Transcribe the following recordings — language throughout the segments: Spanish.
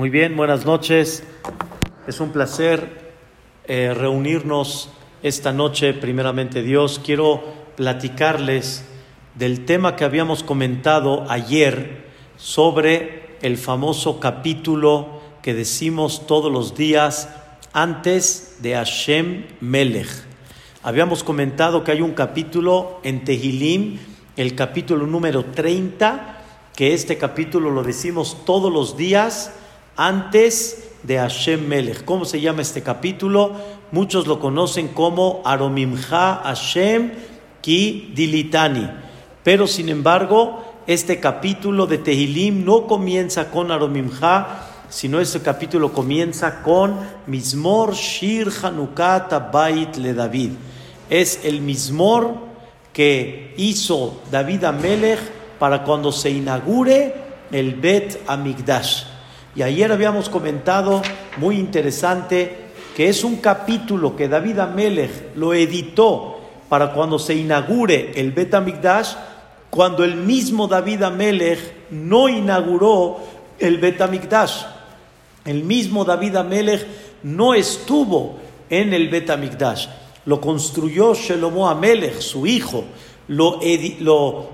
Muy bien, buenas noches. Es un placer eh, reunirnos esta noche, primeramente Dios. Quiero platicarles del tema que habíamos comentado ayer sobre el famoso capítulo que decimos todos los días antes de Hashem Melech. Habíamos comentado que hay un capítulo en Tehilim, el capítulo número 30, que este capítulo lo decimos todos los días antes de Hashem Melech. ¿Cómo se llama este capítulo? Muchos lo conocen como Aromimcha Hashem Ki Dilitani. Pero sin embargo, este capítulo de Tehilim no comienza con Aromimcha, sino este capítulo comienza con Mismor Shir Hanukat Bait le David. Es el Mismor que hizo David Amelech para cuando se inaugure el Bet Amigdash. Y ayer habíamos comentado, muy interesante, que es un capítulo que David Amelech lo editó para cuando se inaugure el Bet Amigdash, cuando el mismo David Amelech no inauguró el Bet Amigdash. El mismo David Amelech no estuvo en el Bet Amigdash. Lo construyó Shelomo Amelech, su hijo lo,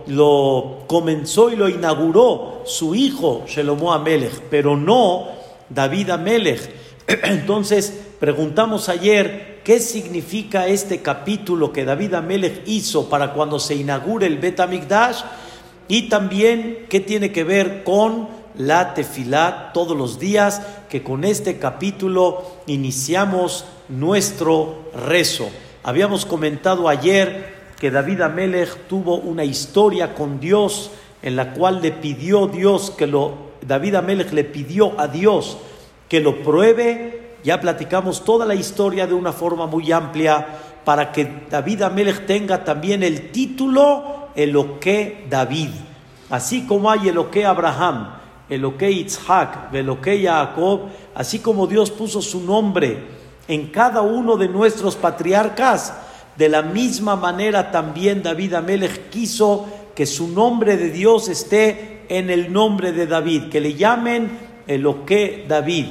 lo, comenzó y lo inauguró su hijo Shelomo Amelech, pero no David Amelech. Entonces, preguntamos ayer qué significa este capítulo que David Amelech hizo para cuando se inaugure el Bet Amigdash y también qué tiene que ver con la tefilá todos los días, que con este capítulo iniciamos nuestro rezo. Habíamos comentado ayer que David Amelech tuvo una historia con Dios en la cual le pidió Dios que lo, David Amelech le pidió a Dios que lo pruebe. Ya platicamos toda la historia de una forma muy amplia para que David Amelech tenga también el título Eloque David. Así como hay Eloque Abraham, Eloque Yitzhak, Eloque Jacob, así como Dios puso su nombre en cada uno de nuestros patriarcas, de la misma manera también David Amelech quiso que su nombre de Dios esté en el nombre de David, que le llamen Eloque David.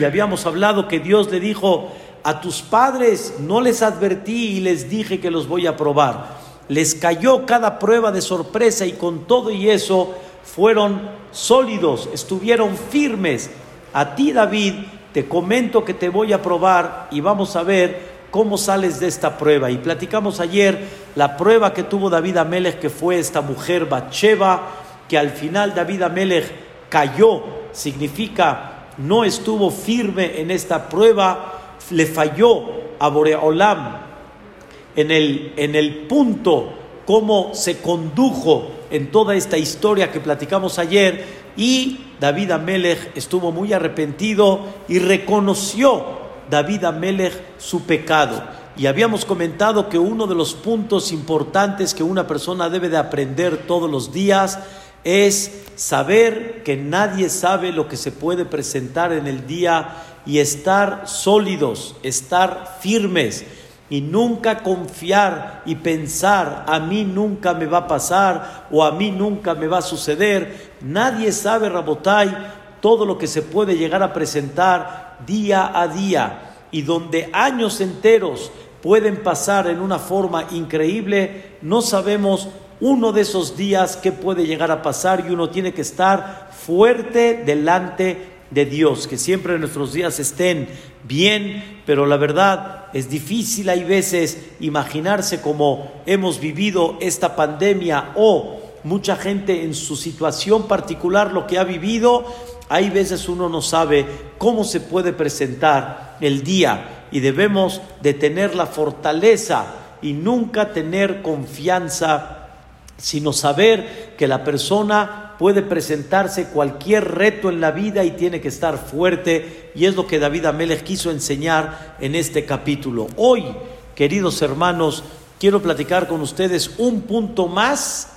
y habíamos hablado que Dios le dijo, a tus padres no les advertí y les dije que los voy a probar. Les cayó cada prueba de sorpresa y con todo y eso fueron sólidos, estuvieron firmes. A ti David te comento que te voy a probar y vamos a ver ¿Cómo sales de esta prueba? Y platicamos ayer la prueba que tuvo David Amelech, que fue esta mujer Bacheva, que al final David Amelech cayó, significa no estuvo firme en esta prueba, le falló a Boreolam en el, en el punto cómo se condujo en toda esta historia que platicamos ayer y David Amelech estuvo muy arrepentido y reconoció David Amelech su pecado. Y habíamos comentado que uno de los puntos importantes que una persona debe de aprender todos los días es saber que nadie sabe lo que se puede presentar en el día y estar sólidos, estar firmes y nunca confiar y pensar a mí nunca me va a pasar o a mí nunca me va a suceder. Nadie sabe, Rabotai, todo lo que se puede llegar a presentar día a día y donde años enteros pueden pasar en una forma increíble, no sabemos uno de esos días qué puede llegar a pasar y uno tiene que estar fuerte delante de Dios, que siempre nuestros días estén bien, pero la verdad es difícil hay veces imaginarse cómo hemos vivido esta pandemia o mucha gente en su situación particular lo que ha vivido hay veces uno no sabe cómo se puede presentar el día y debemos de tener la fortaleza y nunca tener confianza, sino saber que la persona puede presentarse cualquier reto en la vida y tiene que estar fuerte y es lo que David Amelech quiso enseñar en este capítulo. Hoy, queridos hermanos, quiero platicar con ustedes un punto más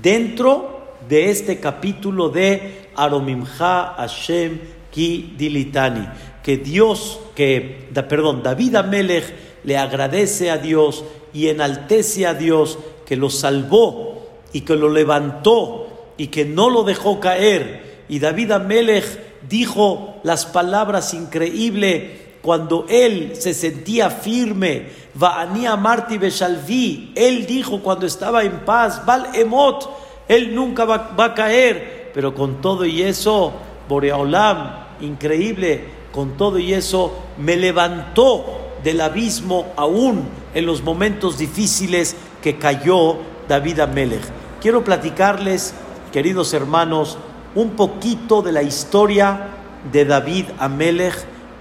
dentro de este capítulo de Aromimcha Hashem Ki Dilitani. Que Dios, que, perdón, David Amelech le agradece a Dios y enaltece a Dios que lo salvó y que lo levantó y que no lo dejó caer Y David Amelech dijo las palabras increíbles cuando él se sentía firme. Va'ania Marti Beshalvi, él dijo cuando estaba en paz, Val Emot, él nunca va, a caer. Pero con todo y eso, Boreolam, increíble, con todo y eso, me levantó del abismo aún en los momentos difíciles que cayó David Amelech. Quiero platicarles, queridos hermanos, un poquito de la historia de David Amelech,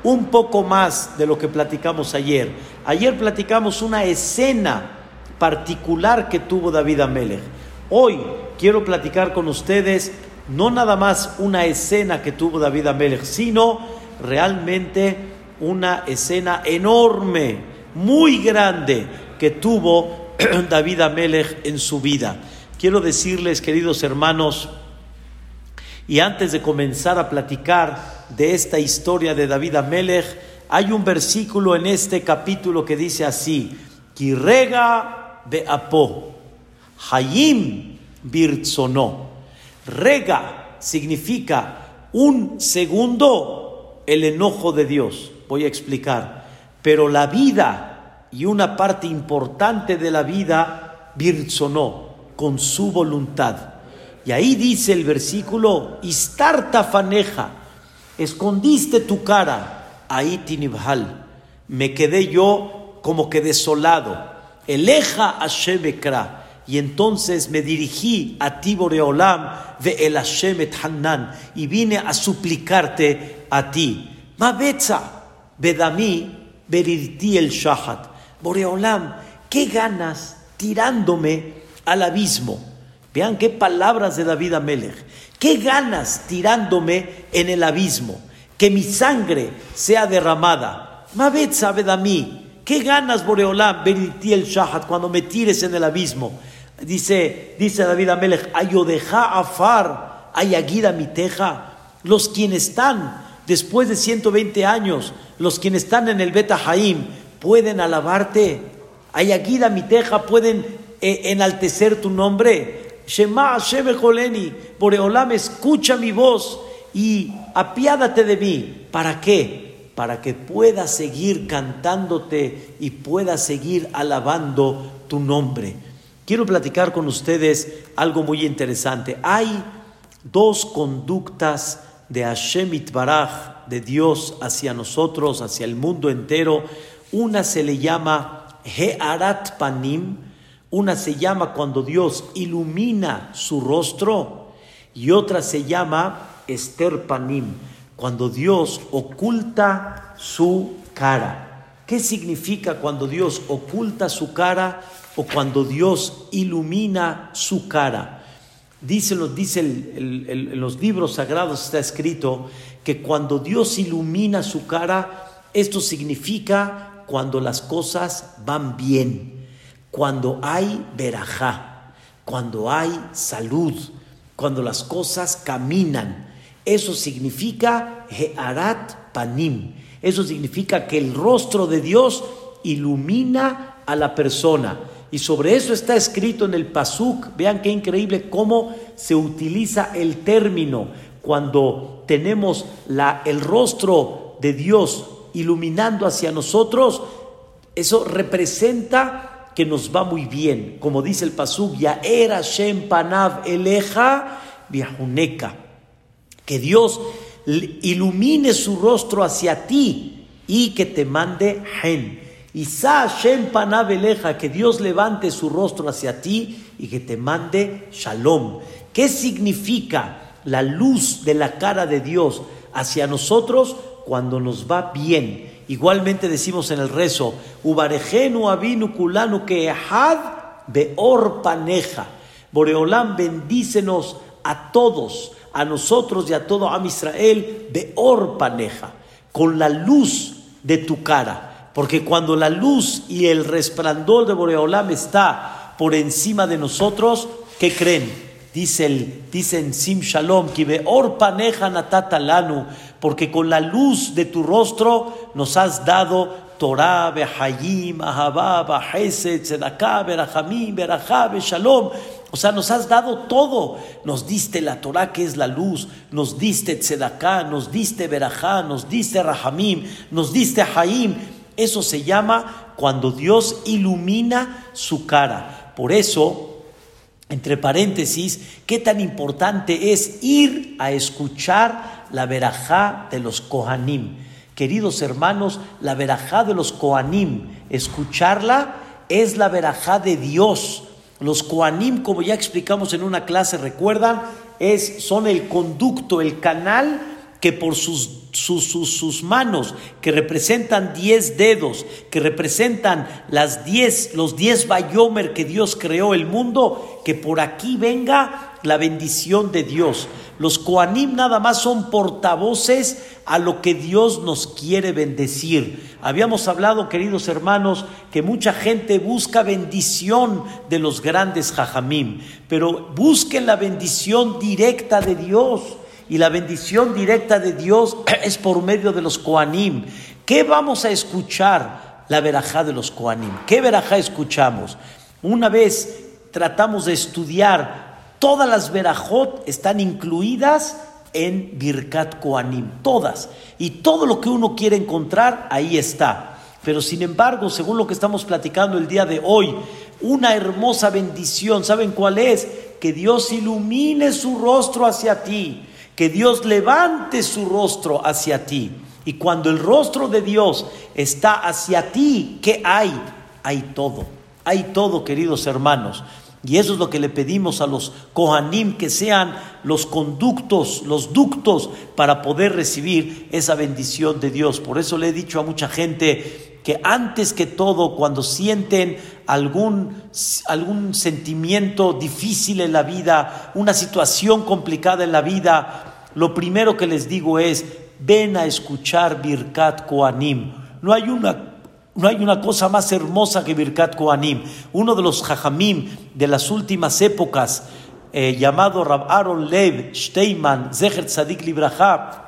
un poco más de lo que platicamos ayer. Ayer platicamos una escena particular que tuvo David Amelech. Hoy quiero platicar con ustedes no nada más una escena que tuvo David Amelech, sino realmente una escena enorme, muy grande que tuvo David Amelech en su vida. Quiero decirles, queridos hermanos, y antes de comenzar a platicar de esta historia de David Amelech, hay un versículo en este capítulo que dice así: Kirrega de Apo, Hayim Birtsono. Rega significa un segundo el enojo de Dios. Voy a explicar. Pero la vida y una parte importante de la vida, Birtsono, con su voluntad. Y ahí dice el versículo, Istarta faneja, escondiste tu cara, ahí tinibhal, me quedé yo como que desolado, eleja Shemekra, y entonces me dirigí a ti Boreolam, ve el Hanan, y vine a suplicarte a ti. Mabetza, vedami, verirti el shahat. Boreolam, ¿qué ganas tirándome al abismo? Vean qué palabras de David Amelech. Qué ganas tirándome en el abismo. Que mi sangre sea derramada. Mabet sabe de mí. Qué ganas, Boreolam, Beniti el Shahat, cuando me tires en el abismo. Dice, dice David Amelech, Ayodeja afar, ayaguida mi teja. Los quienes están después de 120 años, los quienes están en el Beta Haim, pueden alabarte. Ayaguida mi teja, pueden eh, enaltecer tu nombre. Shema Joleni, Boreolam, escucha mi voz y apiádate de mí. ¿Para qué? Para que pueda seguir cantándote y pueda seguir alabando tu nombre. Quiero platicar con ustedes algo muy interesante. Hay dos conductas de Hashem Itbaraj, de Dios hacia nosotros, hacia el mundo entero. Una se le llama Hearat Panim, una se llama cuando Dios ilumina su rostro y otra se llama Esther Panim, cuando Dios oculta su cara. ¿Qué significa cuando Dios oculta su cara o cuando Dios ilumina su cara? Dice, dice en los libros sagrados está escrito que cuando Dios ilumina su cara, esto significa cuando las cosas van bien cuando hay verajá, cuando hay salud, cuando las cosas caminan. Eso significa Hearat Panim. Eso significa que el rostro de Dios ilumina a la persona. Y sobre eso está escrito en el Pasuk. Vean qué increíble cómo se utiliza el término cuando tenemos la, el rostro de Dios iluminando hacia nosotros. Eso representa que nos va muy bien, como dice el Pasuk, ya era Shem Panav Eleja Viajuneka, que Dios ilumine su rostro hacia ti y que te mande Hen. Isa Shem Panav Eleja, que Dios levante su rostro hacia ti y que te mande Shalom. ¿Qué significa la luz de la cara de Dios hacia nosotros cuando nos va bien? Igualmente decimos en el rezo, Ubarejenu avinu kulanu que beor paneja. Boreolam bendícenos a todos, a nosotros y a todo Am Israel, paneja, con la luz de tu cara. Porque cuando la luz y el resplandor de Boreolam está por encima de nosotros, ¿qué creen? Dice, el, dice en Sim Shalom, or paneja natata lanu, porque con la luz de tu rostro nos has dado Torah, Behayim, Ahabá, Bahesed, Tzedakah, Berachamim, Berajá, Shalom. O sea, nos has dado todo. Nos diste la Torah que es la luz, nos diste Tzedaká, nos diste Berajá, nos diste Rahamim, nos diste Haim. Eso se llama cuando Dios ilumina su cara. Por eso, entre paréntesis, qué tan importante es ir a escuchar la Berajá de los Kohanim. Queridos hermanos, la Berajá de los Kohanim, escucharla es la Berajá de Dios los Koanim, como ya explicamos en una clase, recuerdan, es, son el conducto, el canal que por sus, sus, sus, manos, que representan diez dedos, que representan las diez, los diez bayomer que Dios creó el mundo, que por aquí venga la bendición de Dios. Los Koanim nada más son portavoces a lo que Dios nos quiere bendecir. Habíamos hablado, queridos hermanos, que mucha gente busca bendición de los grandes Jajamim, pero busquen la bendición directa de Dios. Y la bendición directa de Dios es por medio de los Koanim. ¿Qué vamos a escuchar? La verajá de los Koanim. ¿Qué verajá escuchamos? Una vez tratamos de estudiar todas las verajot están incluidas en Birkat Koanim, todas. Y todo lo que uno quiere encontrar, ahí está. Pero sin embargo, según lo que estamos platicando el día de hoy, una hermosa bendición, ¿saben cuál es? Que Dios ilumine su rostro hacia ti, que Dios levante su rostro hacia ti. Y cuando el rostro de Dios está hacia ti, ¿qué hay? Hay todo, hay todo, queridos hermanos. Y eso es lo que le pedimos a los Kohanim, que sean los conductos, los ductos para poder recibir esa bendición de Dios. Por eso le he dicho a mucha gente que antes que todo, cuando sienten algún, algún sentimiento difícil en la vida, una situación complicada en la vida, lo primero que les digo es, ven a escuchar Birkat Kohanim. No hay una no hay una cosa más hermosa que Birkat Kohanim. Uno de los Jajamim de las últimas épocas, eh, llamado Rab Aaron Lev Steinman, Zecher Tzadik Libraja,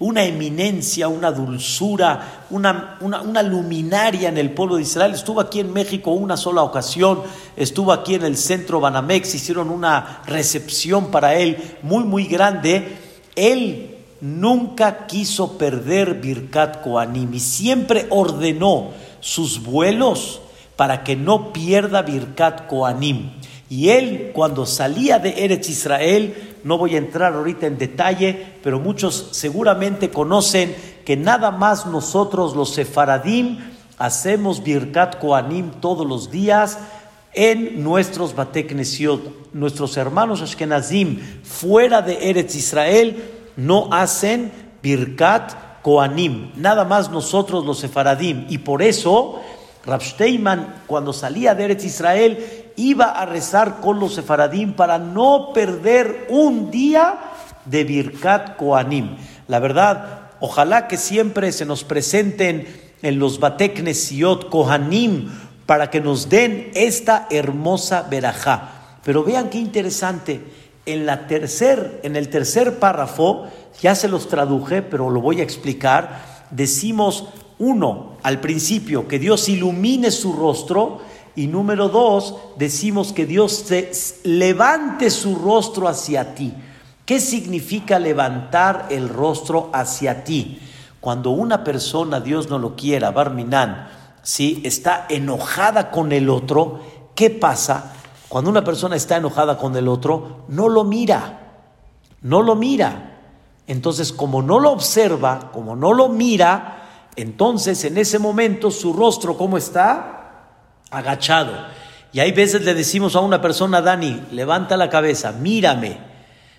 una eminencia, una dulzura, una, una, luminaria en el pueblo de Israel. Estuvo aquí en México una sola ocasión, estuvo aquí en el centro Banamex, hicieron una recepción para él muy, muy grande. Él nunca quiso perder Birkat Koanim y siempre ordenó sus vuelos para que no pierda Birkat Koanim. Y él, cuando salía de Eretz Israel, no voy a entrar ahorita en detalle, pero muchos seguramente conocen que nada más nosotros los sefaradim hacemos Birkat Koanim todos los días en nuestros Batek Nuestros hermanos Ashkenazim fuera de Eretz Israel no hacen Birkat Koanim, nada más nosotros los sefaradim. Y por eso Rab cuando salía de Eretz Israel, iba a rezar con los sefaradim para no perder un día de Birkat Koanim. La verdad, ojalá que siempre se nos presenten en los Batek Nesiot Kohanim para que nos den esta hermosa verajá. Pero vean qué interesante en, la tercer, en el tercer párrafo, ya se los traduje, pero lo voy a explicar, decimos, uno, al principio, que Dios ilumine su rostro, y número dos, decimos que Dios levante su rostro hacia ti. ¿Qué significa levantar el rostro hacia ti? Cuando una persona, Dios no lo quiera, Barminan, ¿sí? está enojada con el otro, ¿qué pasa? Cuando una persona está enojada con el otro, no lo mira, no lo mira. Entonces, como no lo observa, como no lo mira, entonces en ese momento su rostro, ¿cómo está? Agachado. Y hay veces le decimos a una persona, Dani, levanta la cabeza, mírame.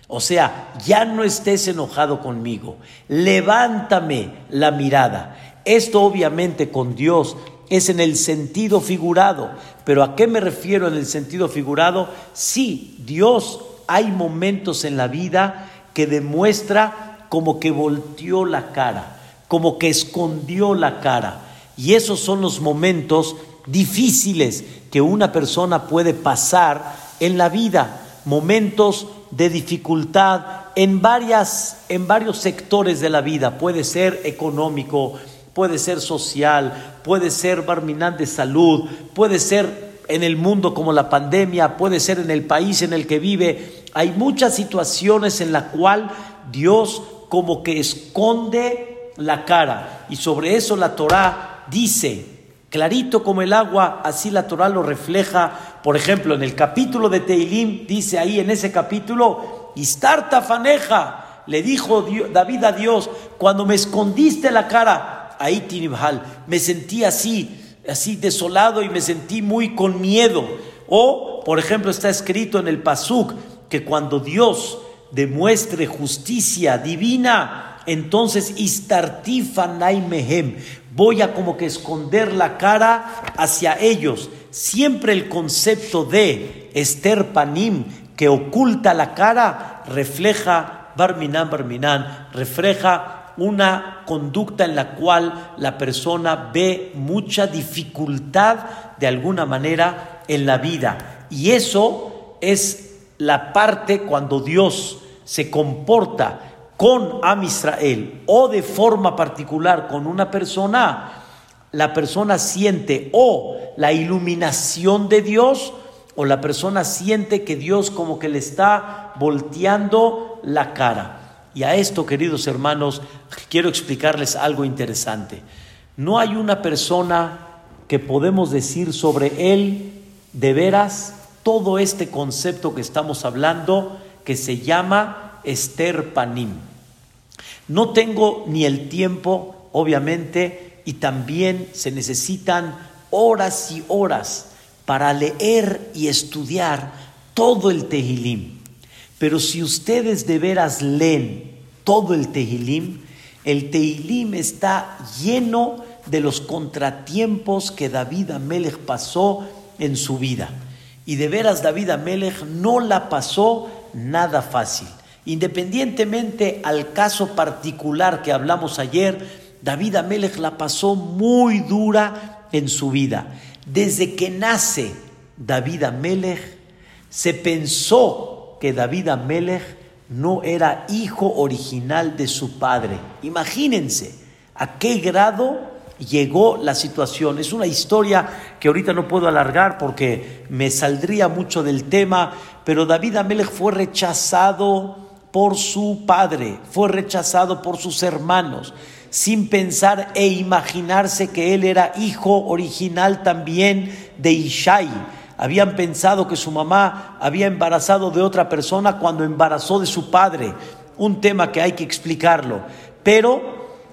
O sea, ya no estés enojado conmigo, levántame la mirada. Esto obviamente con Dios es en el sentido figurado. Pero ¿a qué me refiero en el sentido figurado? Sí, Dios hay momentos en la vida que demuestra como que volteó la cara, como que escondió la cara. Y esos son los momentos difíciles que una persona puede pasar en la vida, momentos de dificultad en varias en varios sectores de la vida, puede ser económico, puede ser social, puede ser barminal de salud, puede ser en el mundo como la pandemia, puede ser en el país en el que vive. Hay muchas situaciones en la cual Dios como que esconde la cara. Y sobre eso la Torá dice, clarito como el agua, así la Torá lo refleja. Por ejemplo, en el capítulo de Teilim, dice ahí en ese capítulo, Istarta faneja, le dijo David a Dios, cuando me escondiste la cara, ahí Tinibhal, me sentí así, así desolado y me sentí muy con miedo. O, por ejemplo, está escrito en el Pasuk que cuando Dios demuestre justicia divina, entonces mehem, voy a como que esconder la cara hacia ellos. Siempre el concepto de Esther Panim, que oculta la cara, refleja Barminan Barminan, refleja una conducta en la cual la persona ve mucha dificultad de alguna manera en la vida. Y eso es la parte cuando Dios se comporta con Am Israel o de forma particular con una persona, la persona siente o la iluminación de Dios o la persona siente que Dios como que le está volteando la cara. Y a esto, queridos hermanos, quiero explicarles algo interesante. No hay una persona que podemos decir sobre él de veras todo este concepto que estamos hablando que se llama Esther Panim. No tengo ni el tiempo, obviamente, y también se necesitan horas y horas para leer y estudiar todo el Tehilim. Pero si ustedes de veras leen todo el Tehilim, el Tehilim está lleno de los contratiempos que David Amelech pasó en su vida. Y de veras David Amelech no la pasó nada fácil. Independientemente al caso particular que hablamos ayer, David Amelech la pasó muy dura en su vida. Desde que nace David Amelech, se pensó que David Amelech no era hijo original de su padre. Imagínense a qué grado llegó la situación. Es una historia que ahorita no puedo alargar porque me saldría mucho del tema, pero David Amelech fue rechazado por su padre, fue rechazado por sus hermanos, sin pensar e imaginarse que él era hijo original también de Ishai habían pensado que su mamá había embarazado de otra persona cuando embarazó de su padre. Un tema que hay que explicarlo. Pero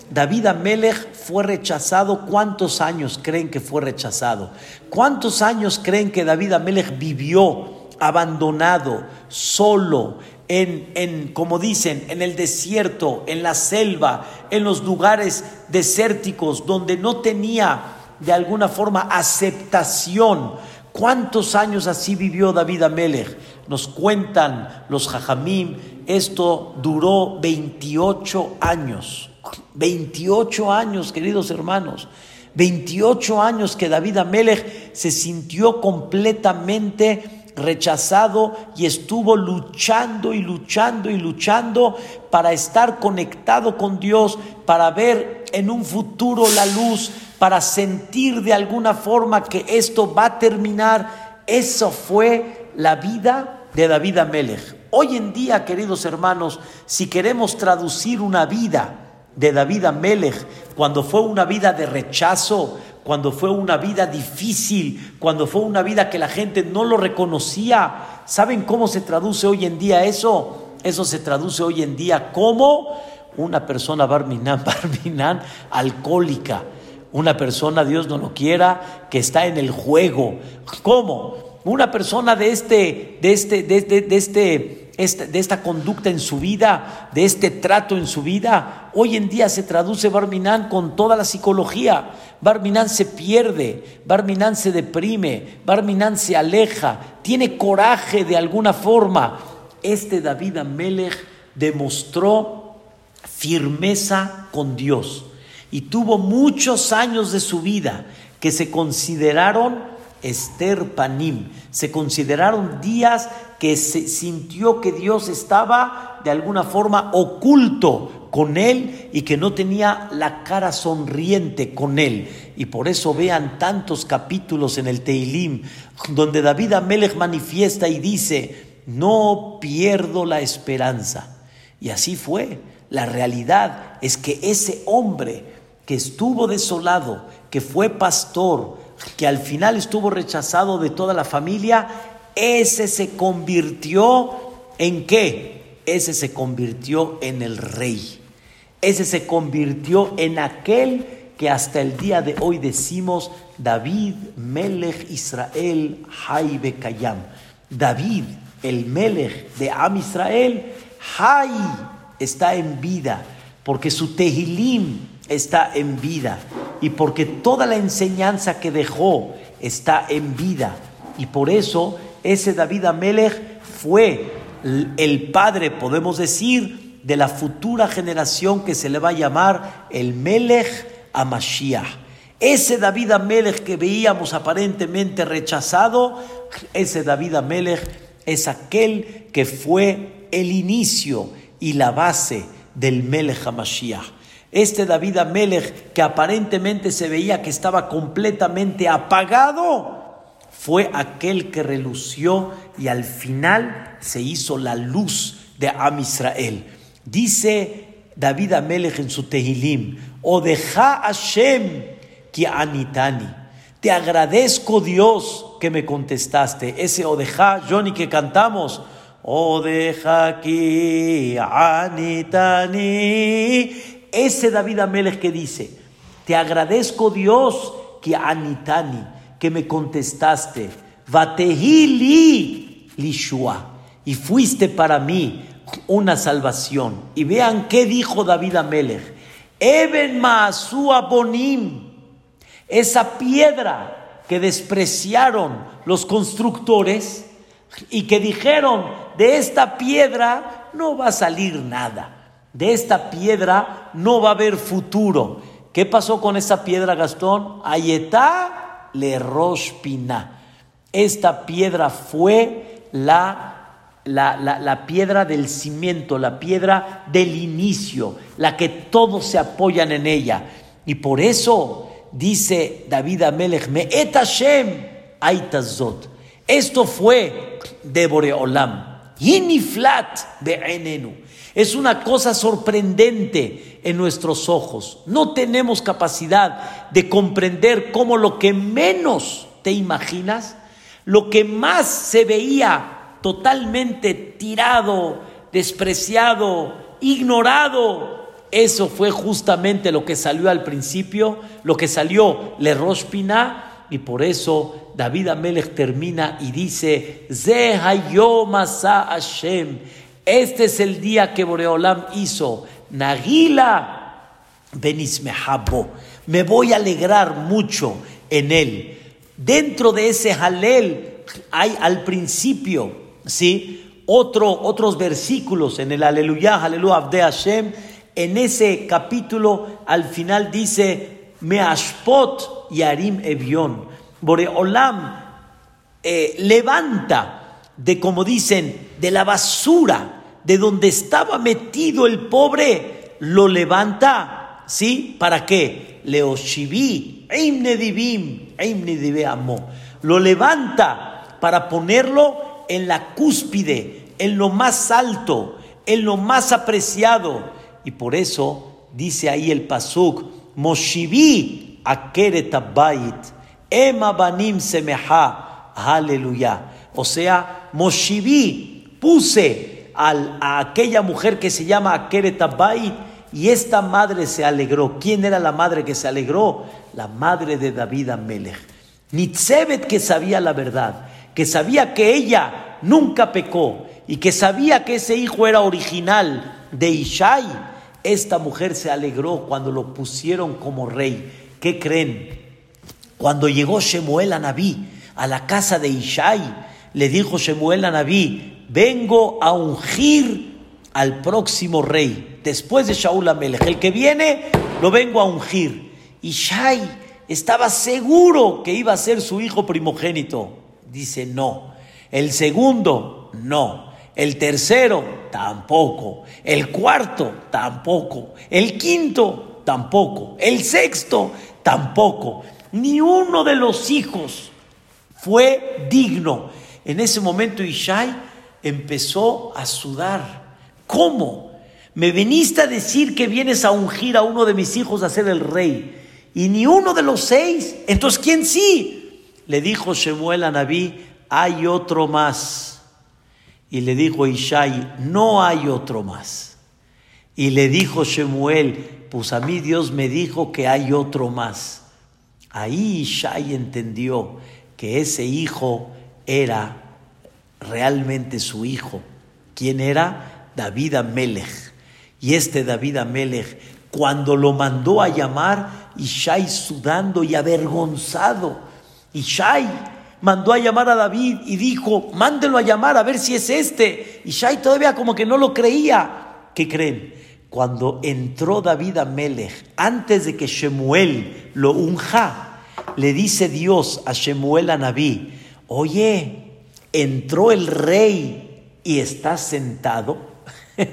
David Amelech fue rechazado. ¿Cuántos años creen que fue rechazado? ¿Cuántos años creen que David Amelech vivió abandonado, solo, en, en, como dicen, en el desierto, en la selva, en los lugares desérticos, donde no tenía de alguna forma aceptación? ¿Cuántos años así vivió David Amelech? Nos cuentan los jajamim, esto duró 28 años. 28 años, queridos hermanos. 28 años que David Amelech se sintió completamente rechazado y estuvo luchando y luchando y luchando para estar conectado con Dios, para ver en un futuro la luz, para sentir de alguna forma que esto va a terminar. Eso fue la vida de David Amelech. Hoy en día, queridos hermanos, si queremos traducir una vida de David Amelech, cuando fue una vida de rechazo, cuando fue una vida difícil, cuando fue una vida que la gente no lo reconocía, ¿saben cómo se traduce hoy en día eso? Eso se traduce hoy en día como una persona barminan, barminan, alcohólica una persona, Dios no lo quiera, que está en el juego. ¿Cómo? Una persona de este, de este, de, de, este, de esta conducta en su vida, de este trato en su vida, hoy en día se traduce Barminan con toda la psicología. Barminan se pierde, Barminan se deprime, Barminan se aleja, tiene coraje de alguna forma. Este David Amelech demostró firmeza con Dios y tuvo muchos años de su vida que se consideraron Esther Panim, se consideraron días que se sintió que Dios estaba de alguna forma oculto con él y que no tenía la cara sonriente con él. Y por eso vean tantos capítulos en el Teilim donde David Amelech manifiesta y dice, no pierdo la esperanza. Y así fue. La realidad es que ese hombre que estuvo desolado, que fue pastor, que al final estuvo rechazado de toda la familia, ese se convirtió en qué? Ese se convirtió en el rey. Ese se convirtió en aquel que hasta el día de hoy decimos David Melech Israel Hay Kayam. David, el Melech de Am Israel, Hay está en vida, porque su Tehilim está en vida y porque toda la enseñanza que dejó está en vida. Y por eso ese David Amelech fue el padre, podemos decir, de la futura generación que se le va a llamar el Melech Amashiach. Ese David Amelech que veíamos aparentemente rechazado, ese David Amelech es aquel que fue el inicio y la base del Melech Hamashiach. Este David Amelech, que aparentemente se veía que estaba completamente apagado, fue aquel que relució y al final se hizo la luz de Am Israel. Dice David Amelech en su Tehilim, Odeja Hashem ki anitani. Te agradezco Dios que me contestaste. Ese Odeja, Johnny, que cantamos, Odeja ki anitani ese David Amelech que dice, te agradezco Dios que anitani, que me contestaste, vatehili lishua, y fuiste para mí una salvación. Y vean qué dijo David Amelech, Eben Maasu Bonim, esa piedra que despreciaron los constructores y que dijeron, de esta piedra no va a salir nada de esta piedra no va a haber futuro. ¿Qué pasó con esa piedra, Gastón? Ayetá le roshpina. Esta piedra fue la, la, la, piedra del cimiento, la piedra del inicio, la que todos se apoyan en ella. Y por eso dice David Amelech, me et Hashem aitazot. Esto fue de Boreolam. Yiniflat be'enenu. Es una cosa sorprendente en nuestros ojos. No tenemos capacidad de comprender cómo lo que menos te imaginas, lo que más se veía totalmente tirado, despreciado, ignorado, eso fue justamente lo que salió al principio, lo que salió Le Roshpina, y por eso David Amelech termina y dice: Hashem. Este es el día que Boreolam hizo. Nagila Benismehabo. Me voy a alegrar mucho en él. Dentro de ese Halel hay al principio, ¿sí? Otro, otros versículos en el Aleluya, Aleluya Abde Hashem. En ese capítulo al final dice Meashpot Yarim Evion. Boreolam eh, levanta de como dicen de la basura de donde estaba metido el pobre, lo levanta, ¿sí? ¿Para qué? Leoshivi, divim, amo. Lo levanta para ponerlo en la cúspide, en lo más alto, en lo más apreciado. Y por eso dice ahí el pasuk, Moshivi akeretabait, ema banim semeha, aleluya. O sea, Moshivi, puse a aquella mujer que se llama Akeretabai y esta madre se alegró. ¿Quién era la madre que se alegró? La madre de David Amelech. Nitzebet que sabía la verdad, que sabía que ella nunca pecó y que sabía que ese hijo era original de Ishai. Esta mujer se alegró cuando lo pusieron como rey. ¿Qué creen? Cuando llegó Shemuel a Naví a la casa de Ishai, le dijo Shemuel a Naví, vengo a ungir al próximo rey, después de Shaul Amelech. El que viene, lo vengo a ungir. Y Shai estaba seguro que iba a ser su hijo primogénito. Dice, no. El segundo, no. El tercero, tampoco. El cuarto, tampoco. El quinto, tampoco. El sexto, tampoco. Ni uno de los hijos fue digno. En ese momento Ishai empezó a sudar. ¿Cómo? Me viniste a decir que vienes a ungir a uno de mis hijos a ser el rey. Y ni uno de los seis. Entonces, ¿quién sí? Le dijo Shemuel a Naví, hay otro más. Y le dijo Ishai, no hay otro más. Y le dijo Shemuel, pues a mí Dios me dijo que hay otro más. Ahí Ishai entendió que ese hijo era realmente su hijo. ¿Quién era? David Amelech. Y este David Amelech, cuando lo mandó a llamar, Ishai sudando y avergonzado, Ishai mandó a llamar a David y dijo, mándelo a llamar a ver si es este. Ishai todavía como que no lo creía. ¿Qué creen? Cuando entró David Amelech, antes de que Shemuel lo unja, le dice Dios a Shemuel a Naví, oye, entró el rey y está sentado.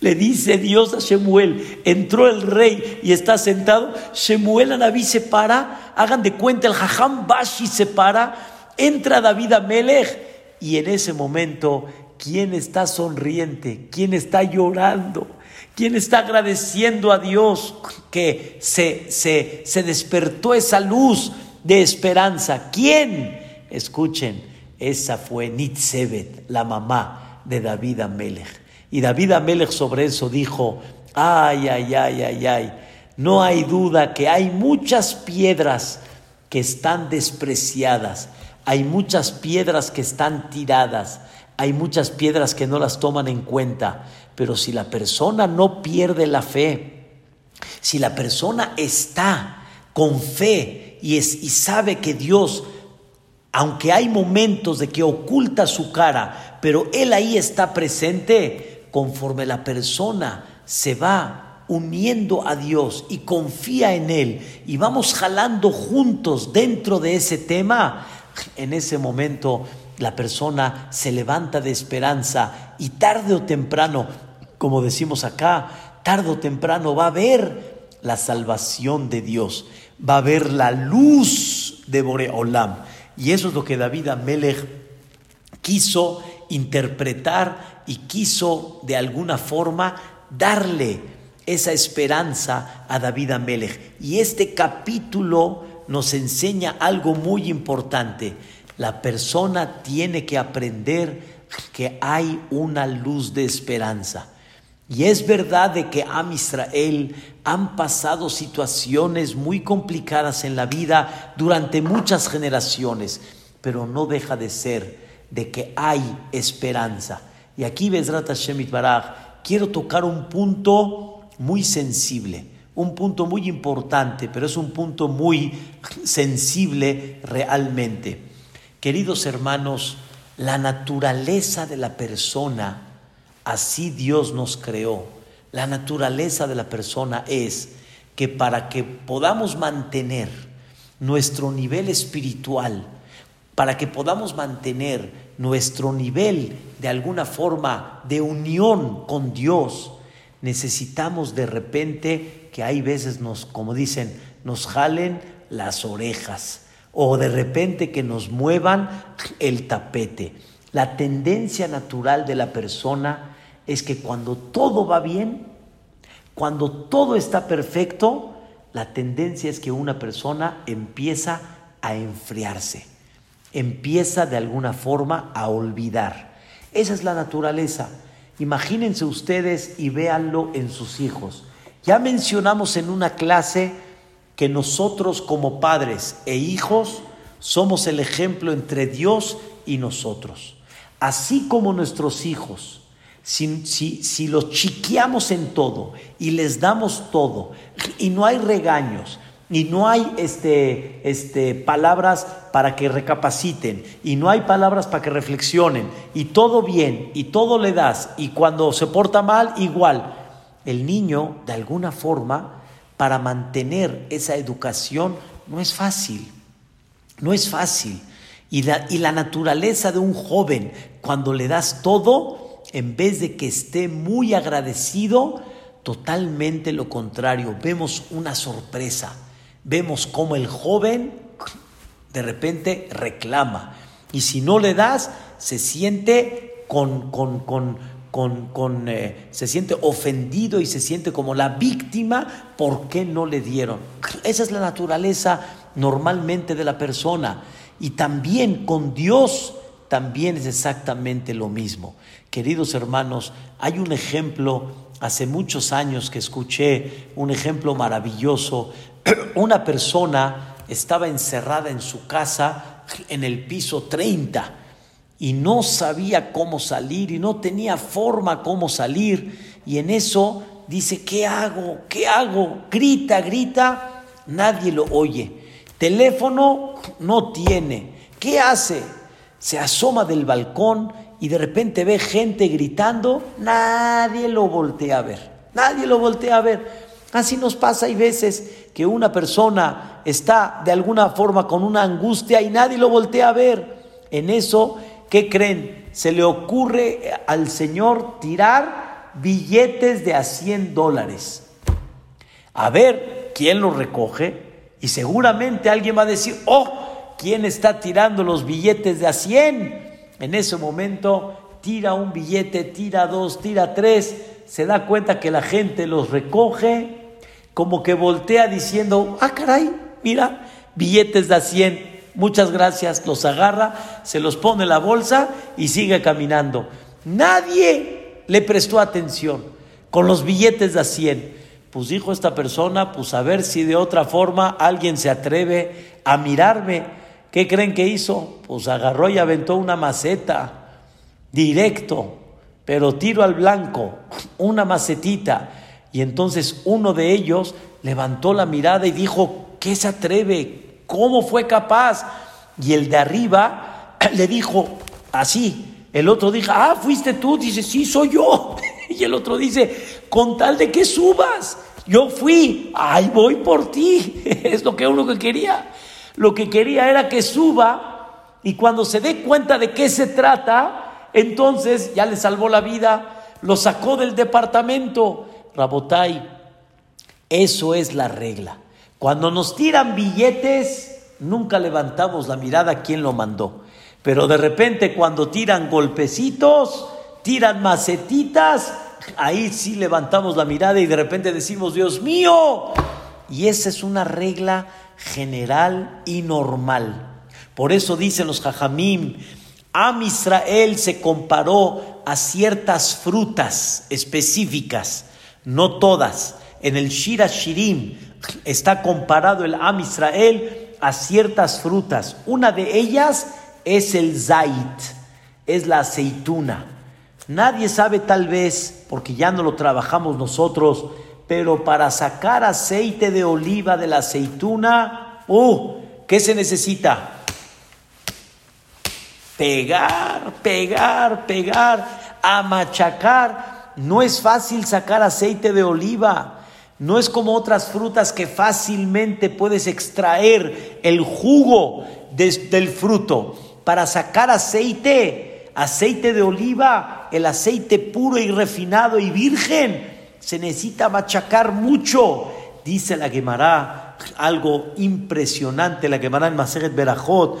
Le dice Dios a Shemuel, entró el rey y está sentado. Shemuel a Naví se para, hagan de cuenta, el Jajam Bashi se para, entra David a Melech y en ese momento, ¿quién está sonriente? ¿Quién está llorando? ¿Quién está agradeciendo a Dios que se, se, se despertó esa luz de esperanza? ¿Quién? Escuchen, esa fue Nitzebet, la mamá de David Amelech. Y David Amelech sobre eso dijo, ay, ay, ay, ay, ay, no hay duda que hay muchas piedras que están despreciadas, hay muchas piedras que están tiradas, hay muchas piedras que no las toman en cuenta, pero si la persona no pierde la fe, si la persona está con fe y, es, y sabe que Dios aunque hay momentos de que oculta su cara, pero Él ahí está presente, conforme la persona se va uniendo a Dios y confía en Él y vamos jalando juntos dentro de ese tema, en ese momento la persona se levanta de esperanza y tarde o temprano, como decimos acá, tarde o temprano va a ver la salvación de Dios, va a ver la luz de Boreolam. Y eso es lo que David Amelech quiso interpretar y quiso de alguna forma darle esa esperanza a David Amelech. Y este capítulo nos enseña algo muy importante. La persona tiene que aprender que hay una luz de esperanza. Y es verdad de que a Israel han pasado situaciones muy complicadas en la vida durante muchas generaciones, pero no deja de ser de que hay esperanza. Y aquí, Bezrat Hashem Baraj, quiero tocar un punto muy sensible, un punto muy importante, pero es un punto muy sensible realmente. Queridos hermanos, la naturaleza de la persona, Así Dios nos creó. La naturaleza de la persona es que para que podamos mantener nuestro nivel espiritual, para que podamos mantener nuestro nivel de alguna forma de unión con Dios, necesitamos de repente que hay veces nos, como dicen, nos jalen las orejas o de repente que nos muevan el tapete. La tendencia natural de la persona es que cuando todo va bien, cuando todo está perfecto, la tendencia es que una persona empieza a enfriarse, empieza de alguna forma a olvidar. Esa es la naturaleza. Imagínense ustedes y véanlo en sus hijos. Ya mencionamos en una clase que nosotros como padres e hijos somos el ejemplo entre Dios y nosotros. Así como nuestros hijos si, si, los chiqueamos en todo y les damos todo y no hay regaños y no hay este, este, palabras para que recapaciten y no hay palabras para que reflexionen y todo bien y todo le das y cuando se porta mal igual, el niño de alguna forma para mantener esa educación no es fácil, no es fácil. Y la, y la naturaleza de un joven, cuando le das todo, en vez de que esté muy agradecido, totalmente lo contrario. Vemos una sorpresa. Vemos cómo el joven de repente reclama. Y si no le das, se siente con, con, con, con, eh, se siente ofendido y se siente como la víctima, ¿por qué no le dieron? Esa es la naturaleza normalmente de la persona. Y también con Dios también es exactamente lo mismo. Queridos hermanos, hay un ejemplo, hace muchos años que escuché un ejemplo maravilloso. Una persona estaba encerrada en su casa en el piso 30 y no sabía cómo salir y no tenía forma cómo salir. Y en eso dice, ¿qué hago? ¿Qué hago? Grita, grita, nadie lo oye. Teléfono no tiene. ¿Qué hace? Se asoma del balcón y de repente ve gente gritando, nadie lo voltea a ver. Nadie lo voltea a ver. Así nos pasa hay veces que una persona está de alguna forma con una angustia y nadie lo voltea a ver. En eso ¿qué creen? Se le ocurre al Señor tirar billetes de a 100 dólares. A ver quién los recoge y seguramente alguien va a decir, oh, ¿quién está tirando los billetes de a 100? En ese momento tira un billete, tira dos, tira tres, se da cuenta que la gente los recoge, como que voltea diciendo, ah, caray, mira, billetes de a 100 muchas gracias, los agarra, se los pone en la bolsa y sigue caminando. Nadie le prestó atención con los billetes de a 100. Pues dijo esta persona, pues a ver si de otra forma alguien se atreve a mirarme. ¿Qué creen que hizo? Pues agarró y aventó una maceta, directo, pero tiro al blanco, una macetita. Y entonces uno de ellos levantó la mirada y dijo, ¿qué se atreve? ¿Cómo fue capaz? Y el de arriba le dijo así. El otro dijo, ah, fuiste tú. Dice, sí, soy yo. Y el otro dice, con tal de que subas, yo fui, ay, voy por ti. Es lo que uno que quería. Lo que quería era que suba y cuando se dé cuenta de qué se trata, entonces ya le salvó la vida, lo sacó del departamento. Rabotai, eso es la regla. Cuando nos tiran billetes, nunca levantamos la mirada a quién lo mandó. Pero de repente cuando tiran golpecitos, tiran macetitas, ahí sí levantamos la mirada y de repente decimos, Dios mío. Y esa es una regla general y normal. Por eso dicen los jajamim, Am Israel se comparó a ciertas frutas específicas, no todas. En el Shira Shirim, está comparado el Am Israel a ciertas frutas. Una de ellas es el Zait, es la aceituna. Nadie sabe tal vez, porque ya no lo trabajamos nosotros, pero para sacar aceite de oliva de la aceituna, ¡uh! ¿Qué se necesita? Pegar, pegar, pegar, amachacar. No es fácil sacar aceite de oliva. No es como otras frutas que fácilmente puedes extraer el jugo del fruto. Para sacar aceite, aceite de oliva, el aceite puro y refinado y virgen, se necesita machacar mucho. Dice la Gemara algo impresionante, la Gemara en Maseret Berajot,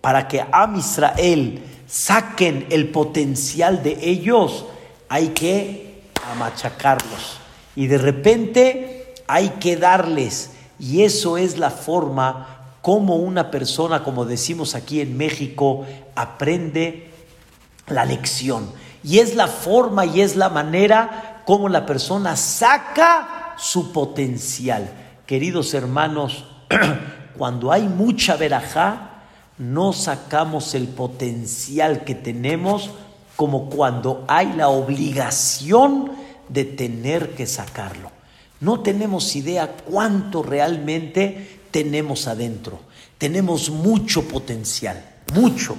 para que a Israel saquen el potencial de ellos, hay que machacarlos y de repente hay que darles. Y eso es la forma como una persona, como decimos aquí en México, aprende la lección. Y es la forma y es la manera como la persona saca su potencial. Queridos hermanos, cuando hay mucha verajá, no sacamos el potencial que tenemos como cuando hay la obligación de tener que sacarlo. No tenemos idea cuánto realmente tenemos adentro. Tenemos mucho potencial, mucho.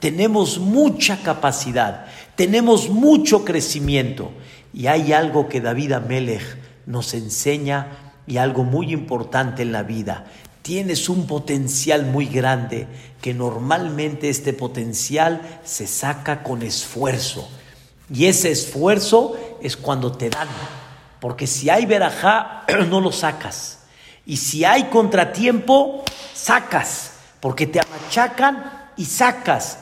Tenemos mucha capacidad, tenemos mucho crecimiento. Y hay algo que David Amelech nos enseña y algo muy importante en la vida. Tienes un potencial muy grande que normalmente este potencial se saca con esfuerzo Y ese esfuerzo es cuando te dan. Porque si hay verajá, no lo sacas. Y si hay contratiempo, sacas. Porque te amachacan y sacas.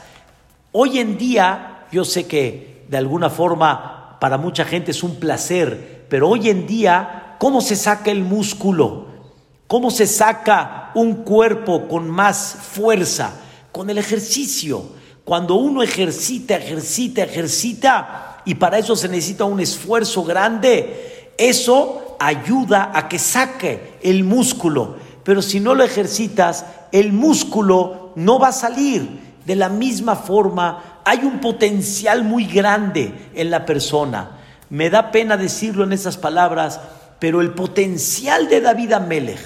Hoy en día, yo sé que de alguna forma para mucha gente es un placer, pero hoy en día, ¿cómo se saca el músculo? ¿Cómo se saca un cuerpo con más fuerza? Con el ejercicio. Cuando uno ejercita, ejercita, ejercita, y para eso se necesita un esfuerzo grande, eso ayuda a que saque el músculo. Pero si no lo ejercitas, el músculo no va a salir. De la misma forma, hay un potencial muy grande en la persona. Me da pena decirlo en esas palabras, pero el potencial de David Amelech,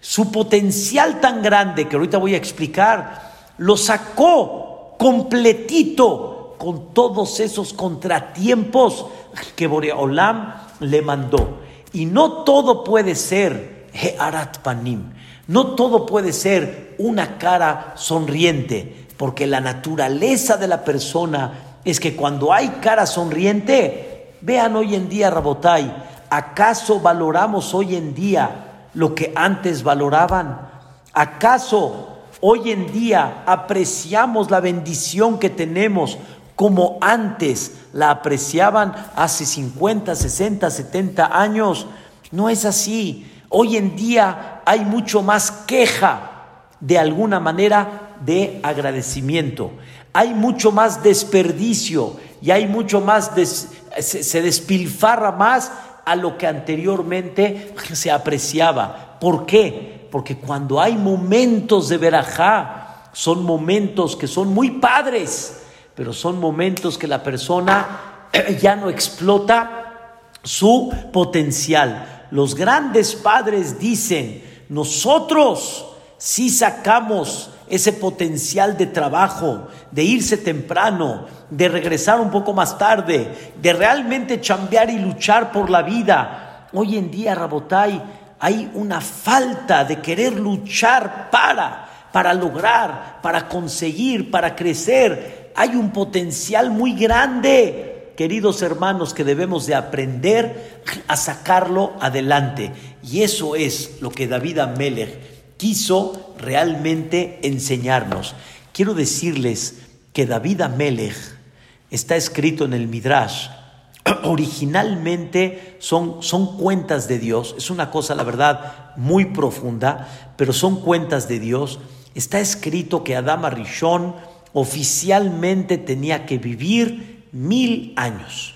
su potencial tan grande que ahorita voy a explicar, lo sacó completito con todos esos contratiempos que Boreolam le mandó. Y no todo puede ser Hearat Panim, no todo puede ser una cara sonriente, porque la naturaleza de la persona es que cuando hay cara sonriente, vean hoy en día, Rabotai, ¿acaso valoramos hoy en día lo que antes valoraban? ¿Acaso hoy en día apreciamos la bendición que tenemos como antes la apreciaban hace 50, 60, 70 años. No es así. Hoy en día hay mucho más queja de alguna manera de agradecimiento. Hay mucho más desperdicio y hay mucho más, se, despilfarra más a lo que anteriormente se apreciaba. ¿Por qué? porque cuando hay momentos de verajá, son momentos que son muy padres, pero son momentos que la persona ya no explota su potencial. Los grandes padres dicen, nosotros sí sacamos ese potencial de trabajo, de irse temprano, de regresar un poco más tarde, de realmente chambear y luchar por la vida. Hoy en día, Rabotai, hay una falta de querer luchar para, para lograr, para conseguir, para crecer. Hay un potencial muy grande, queridos hermanos, que debemos de aprender a sacarlo adelante. Y eso es lo que David Amelech quiso realmente enseñarnos. Quiero decirles que David Amelech está escrito en el Midrash originalmente son, son cuentas de Dios, es una cosa, la verdad, muy profunda, pero son cuentas de Dios. Está escrito que Adama Rishon oficialmente tenía que vivir mil años.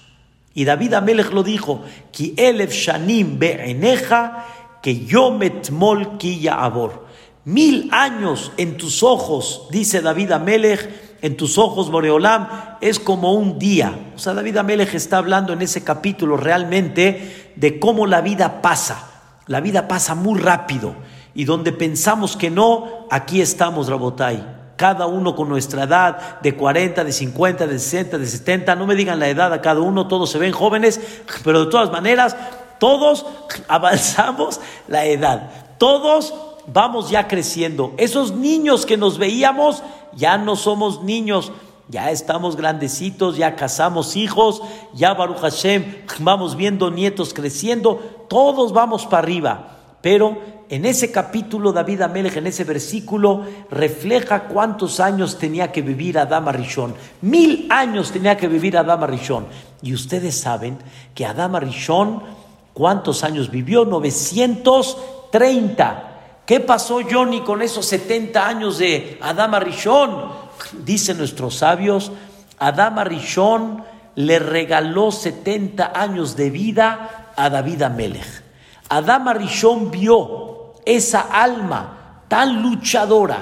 Y David Amelech lo dijo, Ki elef shanim be'eneja, que yo metmol ki abor. Mil años en tus ojos, dice David Amelech, en tus ojos, Boreolam, es como un día. O sea, David Amelech está hablando en ese capítulo realmente de cómo la vida pasa. La vida pasa muy rápido. Y donde pensamos que no, aquí estamos, Rabotai. Cada uno con nuestra edad, de 40, de 50, de 60, de 70. No me digan la edad a cada uno, todos se ven jóvenes, pero de todas maneras, todos avanzamos la edad. Todos vamos ya creciendo. Esos niños que nos veíamos, ya no somos niños, ya estamos grandecitos, ya casamos hijos, ya Baruch Hashem, vamos viendo nietos creciendo, todos vamos para arriba. Pero en ese capítulo, David Amelech, en ese versículo, refleja cuántos años tenía que vivir Adama Rishon. Mil años tenía que vivir Adama Rishon. Y ustedes saben que Adama Rishon, ¿cuántos años vivió? 930. ¿Qué pasó Johnny con esos 70 años de Adama Rishon? Dicen nuestros sabios, Adama Rishon le regaló 70 años de vida a David Amelech. Adama Rishon vio esa alma tan luchadora,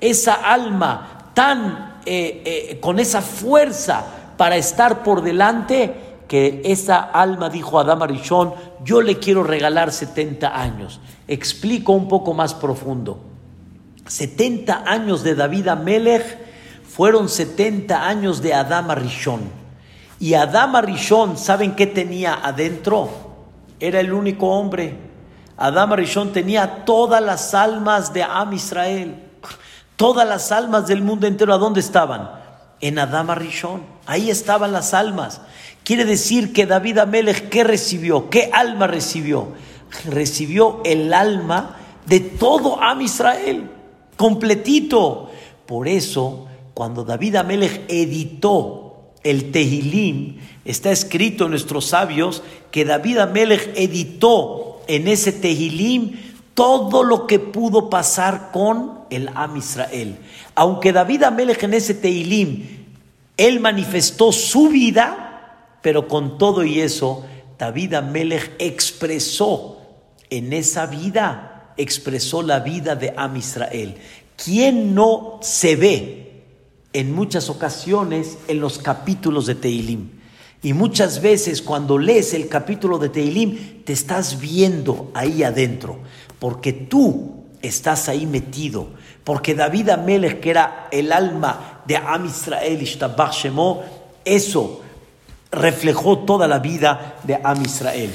esa alma tan eh, eh, con esa fuerza para estar por delante que esa alma dijo a Adama Rishon, yo le quiero regalar 70 años. Explico un poco más profundo. 70 años de David Amelech fueron 70 años de Adama Rishon. Y Adama Rishon, ¿saben qué tenía adentro? Era el único hombre. Adama Rishon tenía todas las almas de Am Israel. Todas las almas del mundo entero, ¿a dónde estaban? En Adama Rishon. Ahí estaban las almas. Quiere decir que David Amelech, ¿qué recibió? ¿Qué alma recibió? Recibió el alma de todo Am Israel, completito. Por eso, cuando David Amelech editó el Tehilim, está escrito en nuestros sabios que David Amelech editó en ese Tehilim todo lo que pudo pasar con el Am Israel. Aunque David Amelech en ese Tehilim, él manifestó su vida, pero con todo y eso, David Amelech expresó en esa vida, expresó la vida de Am Israel. ¿Quién no se ve en muchas ocasiones en los capítulos de Tehilim? Y muchas veces cuando lees el capítulo de Tehilim, te estás viendo ahí adentro, porque tú estás ahí metido, porque David Amelech, que era el alma de Am Israel, Shemo, eso reflejó toda la vida de Am Israel.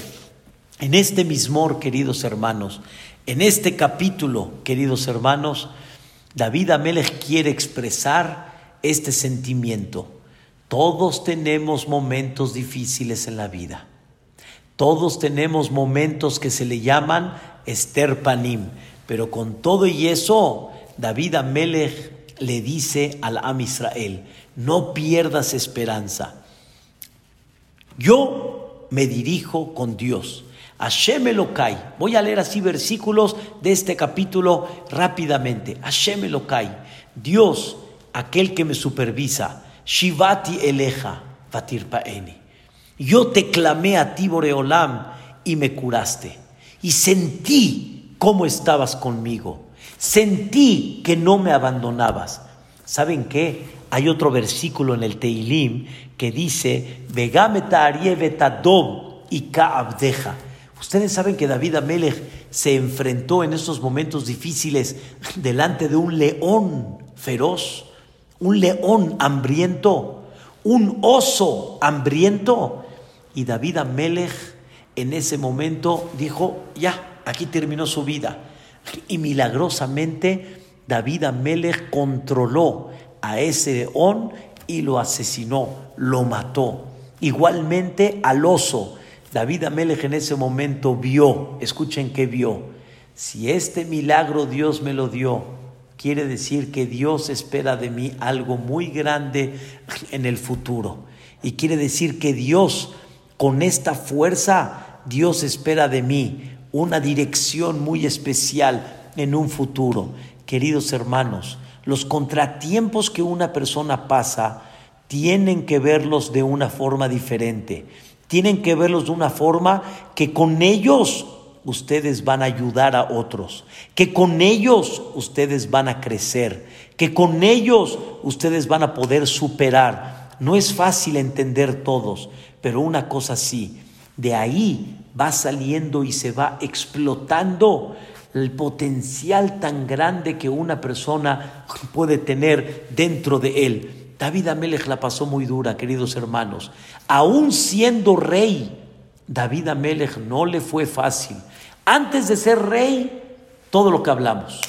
En este mismor, queridos hermanos, en este capítulo, queridos hermanos, David Amelech quiere expresar este sentimiento. Todos tenemos momentos difíciles en la vida. Todos tenemos momentos que se le llaman esterpanim. Pero con todo y eso, David Amelech le dice al Am Israel, no pierdas esperanza. Yo me dirijo con Dios. Hashem Elokai. Voy a leer así versículos de este capítulo rápidamente. Hashem Elokai. Dios, aquel que me supervisa. Shivati Eleja. Paeni. Yo te clamé a ti, Boreolam, y me curaste. Y sentí cómo estabas conmigo. Sentí que no me abandonabas. ¿Saben qué? Hay otro versículo en el Teilim que dice, y Kaabdeja. Ustedes saben que David Amelech se enfrentó en esos momentos difíciles delante de un león feroz, un león hambriento, un oso hambriento. Y David Amelech en ese momento dijo, ya, aquí terminó su vida. Y milagrosamente David Amelech controló a ese león y lo asesinó, lo mató. Igualmente al oso. David Amelech en ese momento vio, escuchen que vio, si este milagro Dios me lo dio, quiere decir que Dios espera de mí algo muy grande en el futuro. Y quiere decir que Dios, con esta fuerza, Dios espera de mí una dirección muy especial en un futuro. Queridos hermanos, los contratiempos que una persona pasa tienen que verlos de una forma diferente. Tienen que verlos de una forma que con ellos ustedes van a ayudar a otros, que con ellos ustedes van a crecer, que con ellos ustedes van a poder superar. No es fácil entender todos, pero una cosa sí, de ahí va saliendo y se va explotando el potencial tan grande que una persona puede tener dentro de él. David Amelech la pasó muy dura, queridos hermanos. Aún siendo rey, David Amelech no le fue fácil. Antes de ser rey, todo lo que hablamos.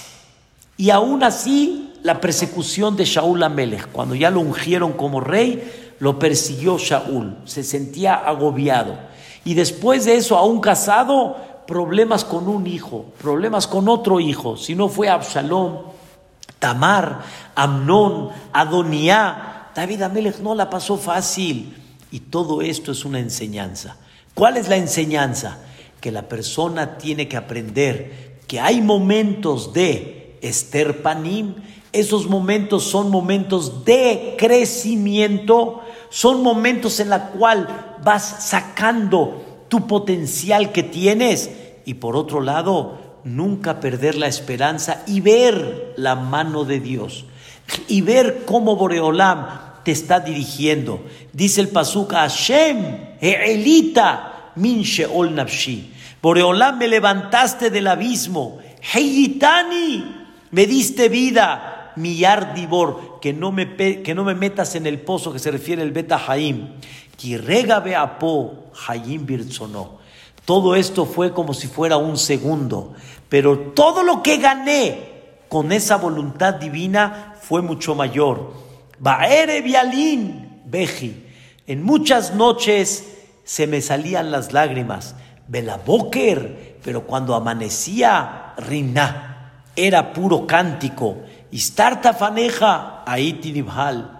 Y aún así, la persecución de Shaul Amelech, cuando ya lo ungieron como rey, lo persiguió Shaul, se sentía agobiado. Y después de eso, aún casado, problemas con un hijo, problemas con otro hijo. Si no fue Absalom, Tamar, Amnón, Adonía, David Amelech no la pasó fácil. Y todo esto es una enseñanza. ¿Cuál es la enseñanza? Que la persona tiene que aprender que hay momentos de Esther Panim, esos momentos son momentos de crecimiento, son momentos en la cual vas sacando tu potencial que tienes y por otro lado, nunca perder la esperanza y ver la mano de Dios y ver cómo Boreolam te está dirigiendo. Dice el Pasuca, Hashem, Elita, min sheol. Boreolam me levantaste del abismo, Heyitani, me diste vida, mi Dibor, que no me, que no me metas en el pozo que se refiere el Beta Haim. Todo esto fue como si fuera un segundo, pero todo lo que gané con esa voluntad divina fue mucho mayor. Baere vialín, beji. En muchas noches se me salían las lágrimas. Belaboker, pero cuando amanecía, Rina, era puro cántico. Istarta faneja, tinibhal.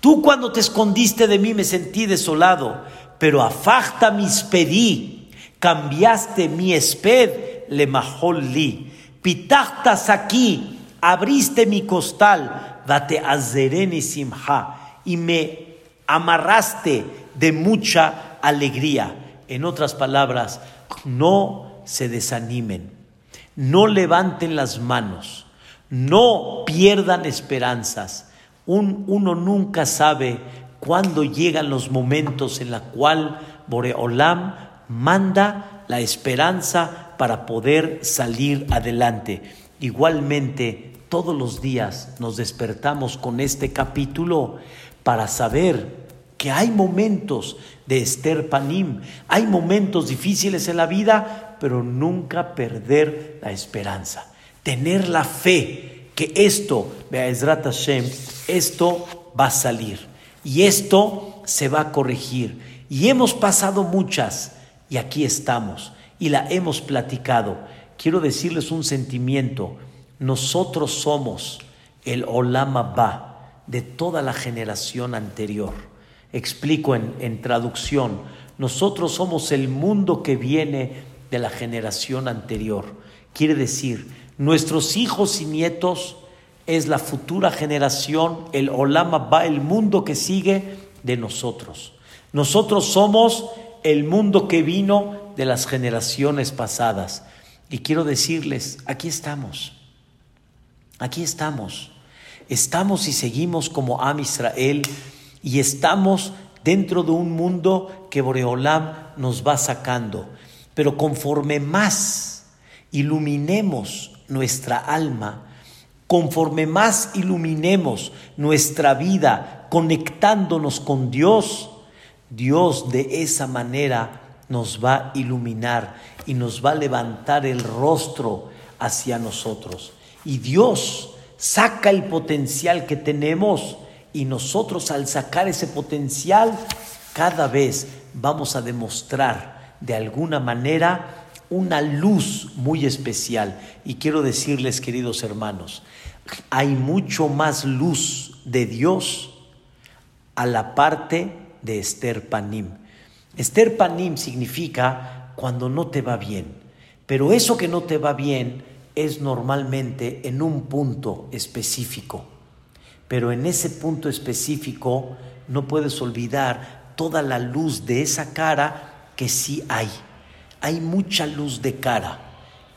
Tú cuando te escondiste de mí me sentí desolado, pero afachta mis pedí, cambiaste mi esped, le majol li. Pitachtas aquí, abriste mi costal, date azereni simha, y me amarraste de mucha alegría. En otras palabras, no se desanimen, no levanten las manos, no pierdan esperanzas. Uno nunca sabe cuándo llegan los momentos en la cual Boreolam manda la esperanza para poder salir adelante. Igualmente, todos los días nos despertamos con este capítulo para saber que hay momentos de Esther Panim, hay momentos difíciles en la vida, pero nunca perder la esperanza, tener la fe que esto, Be'ezrat Hashem, esto va a salir y esto se va a corregir. Y hemos pasado muchas y aquí estamos y la hemos platicado. Quiero decirles un sentimiento, nosotros somos el Olama Ba de toda la generación anterior. Explico en, traducción, nosotros somos el mundo que viene de la generación anterior. Quiere decir, nuestros hijos y nietos es la futura generación, el Olama va, el mundo que sigue de nosotros. Nosotros somos el mundo que vino de las generaciones pasadas. Y quiero decirles, aquí estamos, aquí estamos. Estamos y seguimos como Am Israel y estamos dentro de un mundo que Boreolam nos va sacando. Pero conforme más iluminemos nuestra alma, conforme más iluminemos nuestra vida conectándonos con Dios, Dios de esa manera nos va a iluminar y nos va a levantar el rostro hacia nosotros. Y Dios saca el potencial que tenemos y nosotros al sacar ese potencial, cada vez vamos a demostrar de alguna manera una luz muy especial. Y quiero decirles, queridos hermanos, hay mucho más luz de Dios a la parte de Esther Panim. Esther Panim significa cuando no te va bien, pero eso que no te va bien es normalmente en un punto específico pero en ese punto específico no puedes olvidar toda la luz de esa cara que sí hay. Hay mucha luz de cara,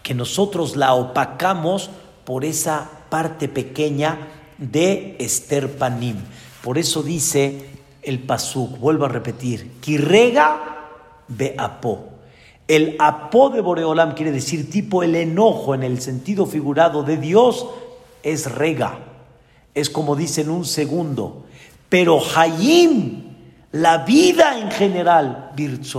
que nosotros la opacamos por esa parte pequeña de Esther Panim. Por eso dice el Pasuk, vuelvo a repetir, Kirrega be apo. El apo de Boreolam quiere decir tipo el enojo en el sentido figurado de Dios es rega es como dice en un segundo. Pero Hayim, la vida en general,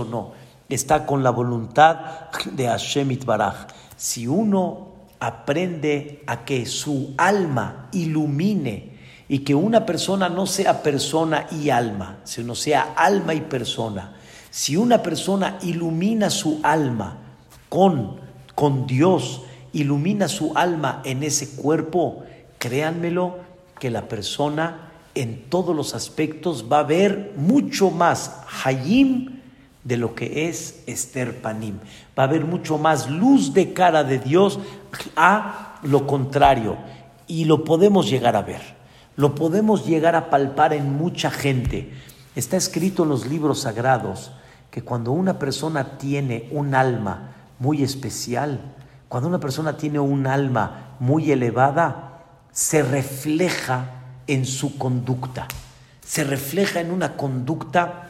no está con la voluntad de Hashem Itbaraj. Si uno aprende a que su alma ilumine y que una persona no sea persona y alma, sino sea alma y persona. Si una persona ilumina su alma con, con Dios, ilumina su alma en ese cuerpo, créanmelo, que la persona en todos los aspectos va a ver mucho más Hayim de lo que es Esther Panim. Va a haber mucho más luz de cara de Dios a lo contrario. Y lo podemos llegar a ver. Lo podemos llegar a palpar en mucha gente. Está escrito en los libros sagrados que cuando una persona tiene un alma muy especial, cuando una persona tiene un alma muy elevada, se refleja en su conducta, se refleja en una conducta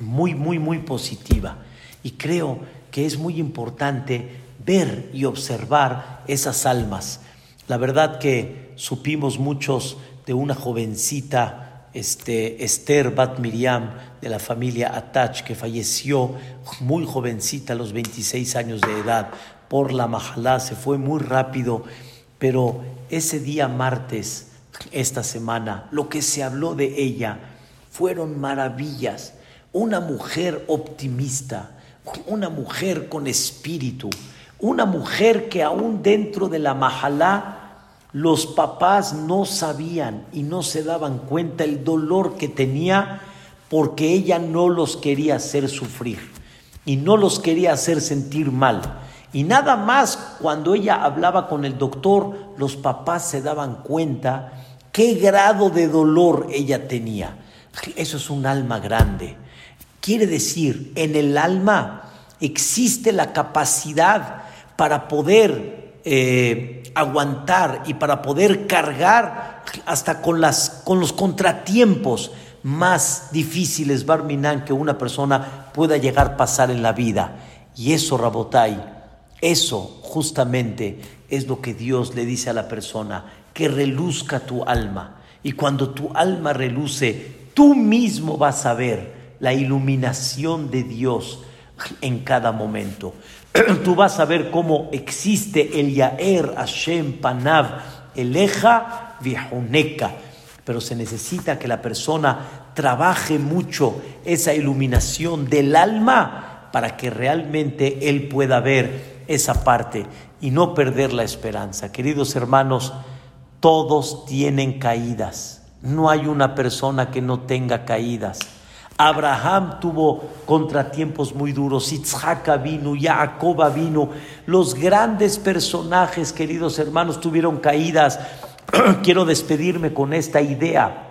muy, muy, muy positiva. Y creo que es muy importante ver y observar esas almas. La verdad que supimos muchos de una jovencita, este, Esther Bat Miriam, de la familia Atach, que falleció muy jovencita a los 26 años de edad por la majalá, se fue muy rápido pero ese día martes esta semana, lo que se habló de ella, fueron maravillas. Una mujer optimista, una mujer con espíritu, una mujer que aún dentro de la mahalá los papás no sabían y no se daban cuenta el dolor que tenía porque ella no los quería hacer sufrir y no los quería hacer sentir mal. Y nada más cuando ella hablaba con el doctor, los papás se daban cuenta qué grado de dolor ella tenía. Eso es un alma grande. Quiere decir, en el alma existe la capacidad para poder eh, aguantar y para poder cargar hasta con, las, con los contratiempos más difíciles, Barminan, que una persona pueda llegar a pasar en la vida. Y eso, Rabotai, eso justamente es lo que Dios le dice a la persona, que reluzca tu alma. Y cuando tu alma reluce, tú mismo vas a ver la iluminación de Dios en cada momento. Tú vas a ver cómo existe el Yaer Hashem Panav Eleja Viejuneka pero se necesita que la persona trabaje mucho esa iluminación del alma para que realmente él pueda ver esa parte y no perder la esperanza. Queridos hermanos, todos tienen caídas. No hay una persona que no tenga caídas. Abraham tuvo contratiempos muy duros, Itzhak vino, Jacob vino, los grandes personajes, queridos hermanos, tuvieron caídas. quiero despedirme con esta idea.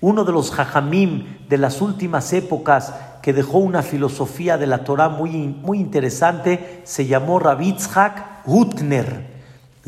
Uno de los jajamim de las últimas épocas que dejó una filosofía de la Torah muy, muy interesante se llamó Rabitzhak Hutner,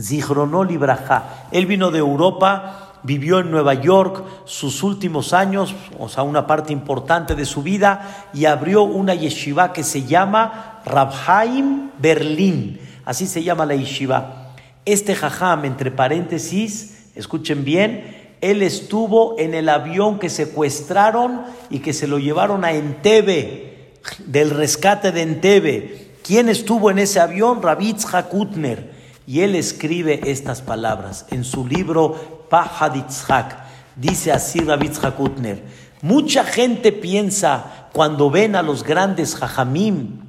Zichronol Ibraja. Él vino de Europa, vivió en Nueva York sus últimos años, o sea, una parte importante de su vida, y abrió una yeshiva que se llama Rabhaim Berlin. Así se llama la yeshiva. Este jajam, entre paréntesis, escuchen bien, él estuvo en el avión que secuestraron y que se lo llevaron a Entebbe, del rescate de Entebbe. ¿Quién estuvo en ese avión? Rabitz Hakutner. Y él escribe estas palabras en su libro Pahaditzhak. Dice así Rabitz Hakutner. Mucha gente piensa cuando ven a los grandes jajamim,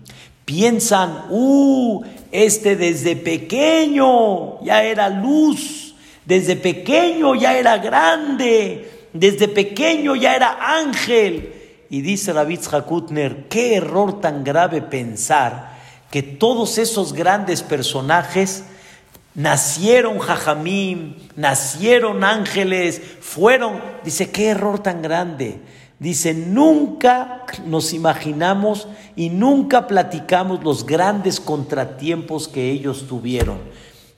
piensan, uh, este desde pequeño ya era luz, desde pequeño ya era grande, desde pequeño ya era ángel. Y dice Rabitz Hakutner, qué error tan grave pensar que todos esos grandes personajes nacieron jajamim, nacieron ángeles, fueron, dice, qué error tan grande. Dice, nunca nos imaginamos y nunca platicamos los grandes contratiempos que ellos tuvieron.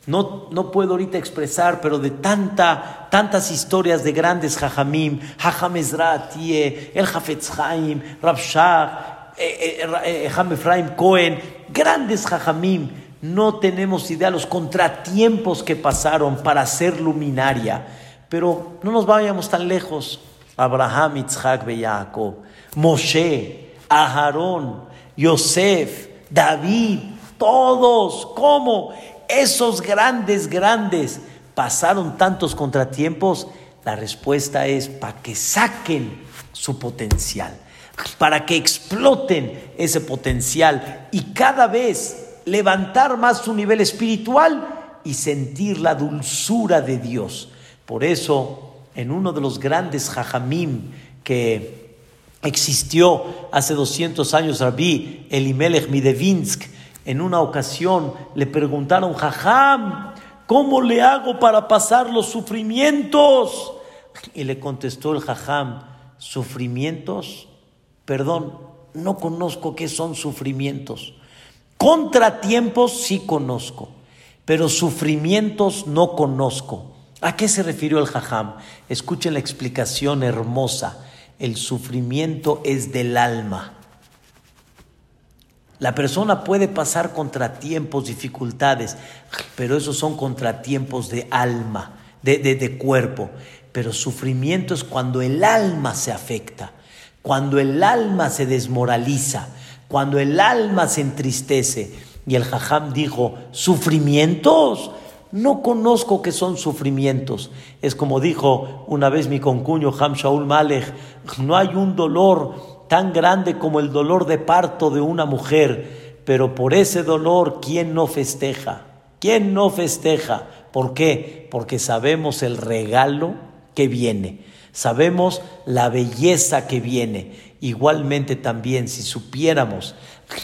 No, no puedo ahorita expresar, pero de tanta, tantas historias de grandes Jajamim, Jajam Ezratie, el Jafetz Haim, Rabshah, eh, eh, eh Cohen, grandes Jajamim, no tenemos idea los contratiempos que pasaron para ser luminaria. Pero no nos vayamos tan lejos. Abraham, Isaac Jacob, Moshe, Aharón, Yosef, David, todos, ¿cómo? Esos grandes, grandes pasaron tantos contratiempos. La respuesta es para que saquen su potencial, para que exploten ese potencial y cada vez levantar más su nivel espiritual y sentir la dulzura de Dios. Por eso en uno de los grandes jajamim que existió hace 200 años, Rabbi Elimelech Midevinsk, en una ocasión le preguntaron, jajam, ¿cómo le hago para pasar los sufrimientos? Y le contestó el jajam, ¿sufrimientos? Perdón, no conozco qué son sufrimientos. Contratiempos sí conozco, pero sufrimientos no conozco. ¿A qué se refirió el jajam? Escuchen la explicación hermosa. El sufrimiento es del alma. La persona puede pasar contratiempos, dificultades, pero esos son contratiempos de alma, de, de, cuerpo. Pero sufrimiento es cuando el alma se afecta, cuando el alma se desmoraliza, cuando el alma se entristece. Y el jajam dijo, sufrimientos, no conozco que son sufrimientos. Es como dijo una vez mi concuño Ham Shaul Malech, no hay un dolor tan grande como el dolor de parto de una mujer, pero por ese dolor, ¿quién no festeja? ¿Quién no festeja? ¿Por qué? Porque sabemos el regalo que viene, sabemos la belleza que viene. Igualmente también, si supiéramos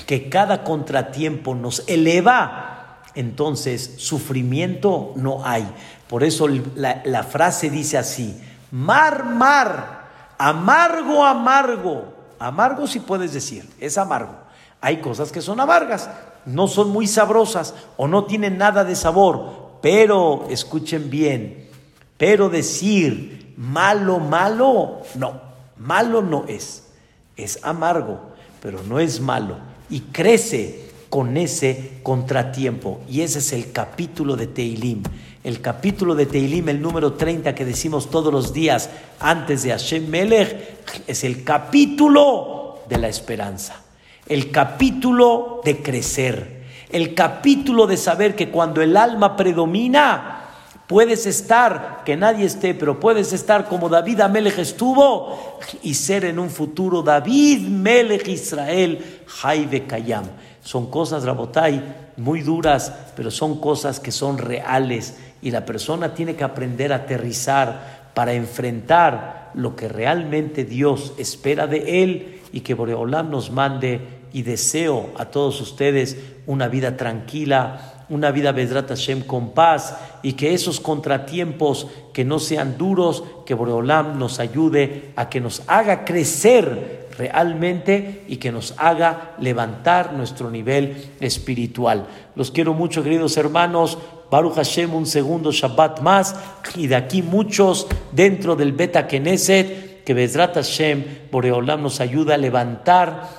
que cada contratiempo nos eleva, entonces sufrimiento no hay. Por eso la, frase dice así, mar, mar, amargo, amargo. Amargo si puedes decir, es amargo. Hay cosas que son amargas, no son muy sabrosas o no tienen nada de sabor, pero escuchen bien, pero decir malo, malo, no, malo no es, es amargo, pero no es malo y crece con ese contratiempo. Y ese es el capítulo de Teilim. El capítulo de Teilim, el número 30 que decimos todos los días antes de Hashem Melech, es el capítulo de la esperanza, el capítulo de crecer, el capítulo de saber que cuando el alma predomina, Puedes estar, que nadie esté, pero puedes estar como David Amelech estuvo y ser en un futuro David Melech Israel Jaibe Kayam. Son cosas, Rabotai, muy duras, pero son cosas que son reales y la persona tiene que aprender a aterrizar para enfrentar lo que realmente Dios espera de él y que Boreolam nos mande y deseo a todos ustedes una vida tranquila, una vida Bedrat Hashem con paz y que esos contratiempos que no sean duros, que Boreolam nos ayude a que nos haga crecer realmente y que nos haga levantar nuestro nivel espiritual. Los quiero mucho, queridos hermanos. Baruch Hashem, un segundo Shabbat más y de aquí muchos dentro del Beta Knesset, que Bedrat Hashem, Boreolam nos ayuda a levantar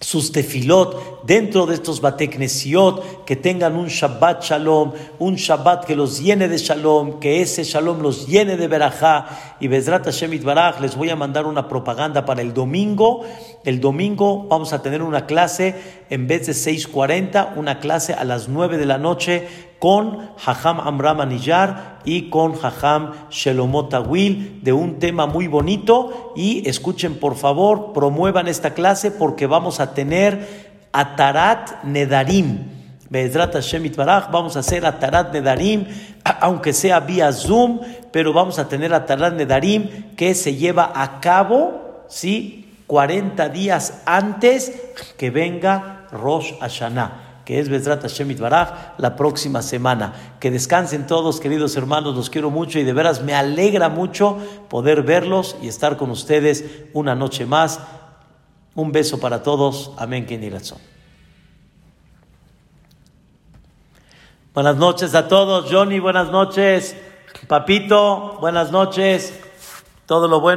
sus tefilot dentro de estos bateknesiot, que tengan un Shabbat Shalom, un Shabbat que los llene de Shalom, que ese Shalom los llene de Berajá. Y Bezrat Hashem Baraj, les voy a mandar una propaganda para el domingo. El domingo vamos a tener una clase, en vez de 6.40, una clase a las 9 de la noche con Hajam Amram Aniyar y con Hajam Shelomot Awil de un tema muy bonito y escuchen por favor, promuevan esta clase porque vamos a tener Atarat Nedarim. Be'ezrat Hashem vamos a hacer Atarat Nedarim, aunque sea vía Zoom, pero vamos a tener Atarat Nedarim que se lleva a cabo, ¿sí? 40 días antes que venga Rosh Hashanah que es Bezrat Hashem Baraj, la próxima semana. Que descansen todos, queridos hermanos, los quiero mucho y de veras me alegra mucho poder verlos y estar con ustedes una noche más. Un beso para todos. Amén. Buenas noches a todos. Johnny, buenas noches. Papito, buenas noches. Todo lo bueno.